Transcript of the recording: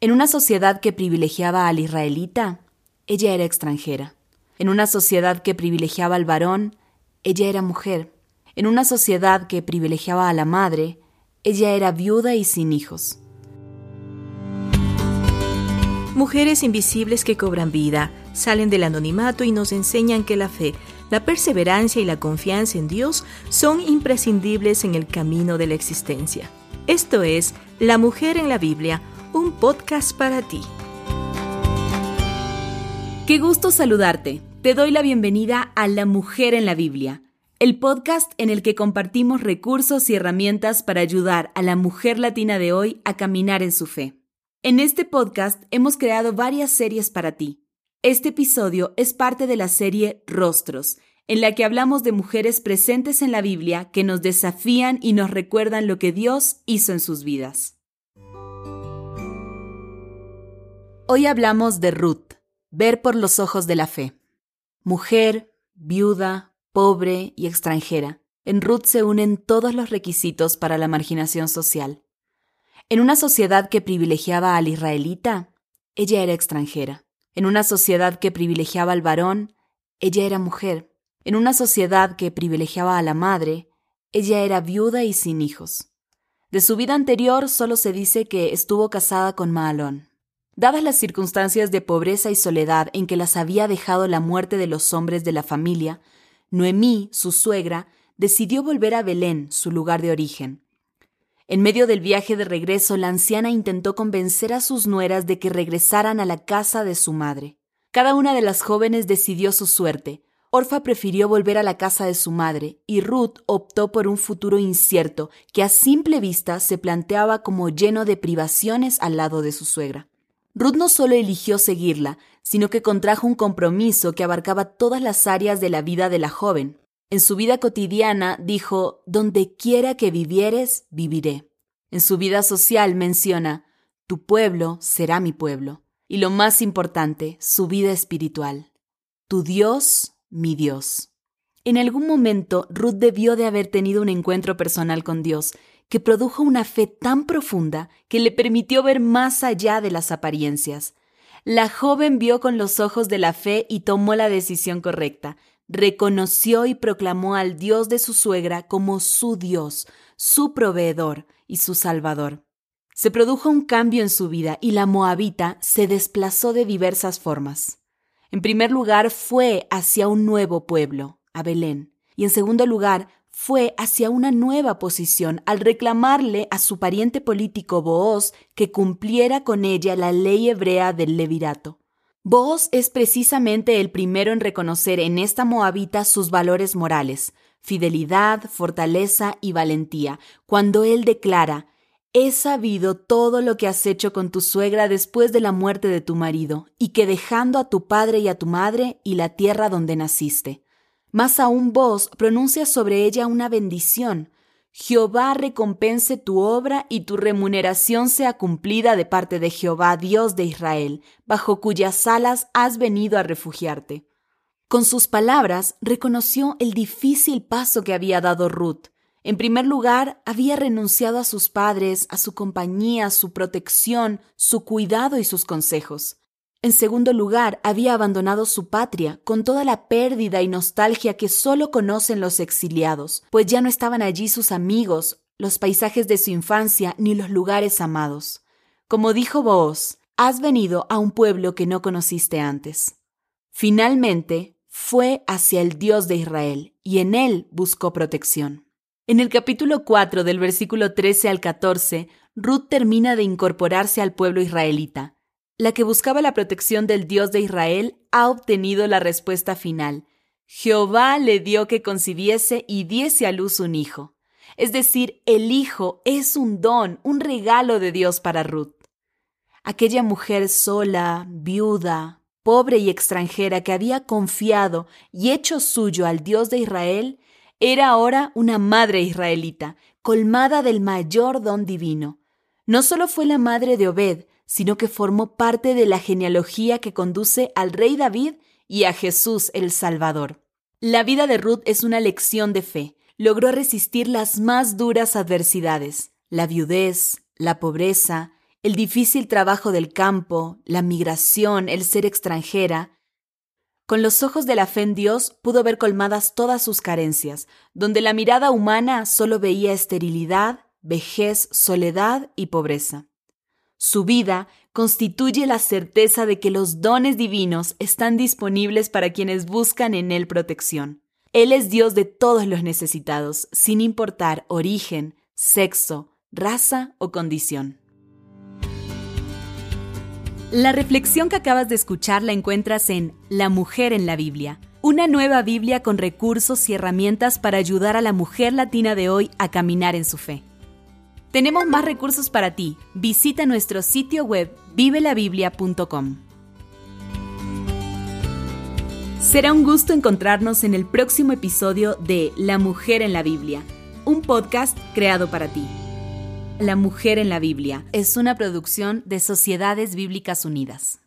En una sociedad que privilegiaba al israelita, ella era extranjera. En una sociedad que privilegiaba al varón, ella era mujer. En una sociedad que privilegiaba a la madre, ella era viuda y sin hijos. Mujeres invisibles que cobran vida, salen del anonimato y nos enseñan que la fe, la perseverancia y la confianza en Dios son imprescindibles en el camino de la existencia. Esto es La Mujer en la Biblia, un podcast para ti. Qué gusto saludarte. Te doy la bienvenida a La Mujer en la Biblia, el podcast en el que compartimos recursos y herramientas para ayudar a la mujer latina de hoy a caminar en su fe. En este podcast hemos creado varias series para ti. Este episodio es parte de la serie Rostros, en la que hablamos de mujeres presentes en la Biblia que nos desafían y nos recuerdan lo que Dios hizo en sus vidas. Hoy hablamos de Ruth, ver por los ojos de la fe. Mujer, viuda, pobre y extranjera. En Ruth se unen todos los requisitos para la marginación social. En una sociedad que privilegiaba al israelita, ella era extranjera. En una sociedad que privilegiaba al varón, ella era mujer. En una sociedad que privilegiaba a la madre, ella era viuda y sin hijos. De su vida anterior solo se dice que estuvo casada con Maalón. Dadas las circunstancias de pobreza y soledad en que las había dejado la muerte de los hombres de la familia, Noemí, su suegra, decidió volver a Belén, su lugar de origen. En medio del viaje de regreso, la anciana intentó convencer a sus nueras de que regresaran a la casa de su madre. Cada una de las jóvenes decidió su suerte. Orfa prefirió volver a la casa de su madre y Ruth optó por un futuro incierto que a simple vista se planteaba como lleno de privaciones al lado de su suegra. Ruth no solo eligió seguirla, sino que contrajo un compromiso que abarcaba todas las áreas de la vida de la joven. En su vida cotidiana dijo, Donde quiera que vivieres, viviré. En su vida social menciona, Tu pueblo será mi pueblo. Y lo más importante, su vida espiritual. Tu Dios, mi Dios. En algún momento Ruth debió de haber tenido un encuentro personal con Dios que produjo una fe tan profunda que le permitió ver más allá de las apariencias. La joven vio con los ojos de la fe y tomó la decisión correcta. Reconoció y proclamó al Dios de su suegra como su Dios, su proveedor y su Salvador. Se produjo un cambio en su vida y la moabita se desplazó de diversas formas. En primer lugar, fue hacia un nuevo pueblo, a Belén, y en segundo lugar, fue hacia una nueva posición al reclamarle a su pariente político Booz que cumpliera con ella la ley hebrea del levirato. Booz es precisamente el primero en reconocer en esta moabita sus valores morales, fidelidad, fortaleza y valentía, cuando él declara He sabido todo lo que has hecho con tu suegra después de la muerte de tu marido, y que dejando a tu padre y a tu madre y la tierra donde naciste. Más aún vos pronuncia sobre ella una bendición. Jehová recompense tu obra y tu remuneración sea cumplida de parte de Jehová, Dios de Israel, bajo cuyas alas has venido a refugiarte. Con sus palabras reconoció el difícil paso que había dado Ruth. En primer lugar, había renunciado a sus padres, a su compañía, su protección, su cuidado y sus consejos. En segundo lugar, había abandonado su patria, con toda la pérdida y nostalgia que solo conocen los exiliados, pues ya no estaban allí sus amigos, los paisajes de su infancia, ni los lugares amados. Como dijo vos, has venido a un pueblo que no conociste antes. Finalmente, fue hacia el Dios de Israel, y en él buscó protección. En el capítulo 4 del versículo 13 al 14, Ruth termina de incorporarse al pueblo israelita la que buscaba la protección del Dios de Israel ha obtenido la respuesta final. Jehová le dio que concibiese y diese a luz un hijo. Es decir, el hijo es un don, un regalo de Dios para Ruth. Aquella mujer sola, viuda, pobre y extranjera que había confiado y hecho suyo al Dios de Israel, era ahora una madre israelita, colmada del mayor don divino. No solo fue la madre de Obed, sino que formó parte de la genealogía que conduce al rey David y a Jesús el Salvador. La vida de Ruth es una lección de fe. Logró resistir las más duras adversidades, la viudez, la pobreza, el difícil trabajo del campo, la migración, el ser extranjera, con los ojos de la fe en Dios pudo ver colmadas todas sus carencias, donde la mirada humana solo veía esterilidad, vejez, soledad y pobreza. Su vida constituye la certeza de que los dones divinos están disponibles para quienes buscan en Él protección. Él es Dios de todos los necesitados, sin importar origen, sexo, raza o condición. La reflexión que acabas de escuchar la encuentras en La mujer en la Biblia, una nueva Biblia con recursos y herramientas para ayudar a la mujer latina de hoy a caminar en su fe. Tenemos más recursos para ti. Visita nuestro sitio web vivelabiblia.com. Será un gusto encontrarnos en el próximo episodio de La Mujer en la Biblia, un podcast creado para ti. La Mujer en la Biblia es una producción de Sociedades Bíblicas Unidas.